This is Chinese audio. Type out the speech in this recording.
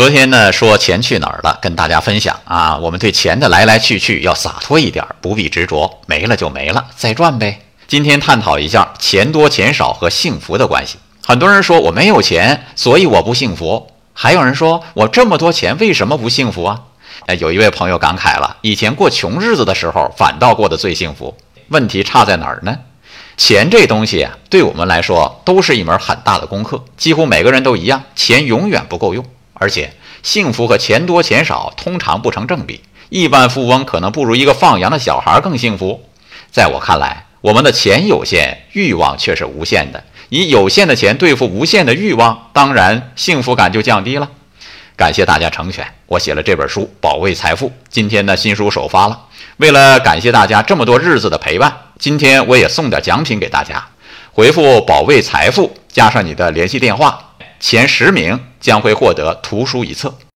昨天呢说钱去哪儿了，跟大家分享啊，我们对钱的来来去去要洒脱一点，不必执着，没了就没了，再赚呗。今天探讨一下钱多钱少和幸福的关系。很多人说我没有钱，所以我不幸福；还有人说我这么多钱，为什么不幸福啊？哎，有一位朋友感慨了，以前过穷日子的时候，反倒过得最幸福。问题差在哪儿呢？钱这东西啊，对我们来说都是一门很大的功课，几乎每个人都一样，钱永远不够用。而且，幸福和钱多钱少通常不成正比。亿万富翁可能不如一个放羊的小孩更幸福。在我看来，我们的钱有限，欲望却是无限的。以有限的钱对付无限的欲望，当然幸福感就降低了。感谢大家成全，我写了这本书《保卫财富》。今天呢，新书首发了。为了感谢大家这么多日子的陪伴，今天我也送点奖品给大家。回复“保卫财富”加上你的联系电话。前十名将会获得图书一册。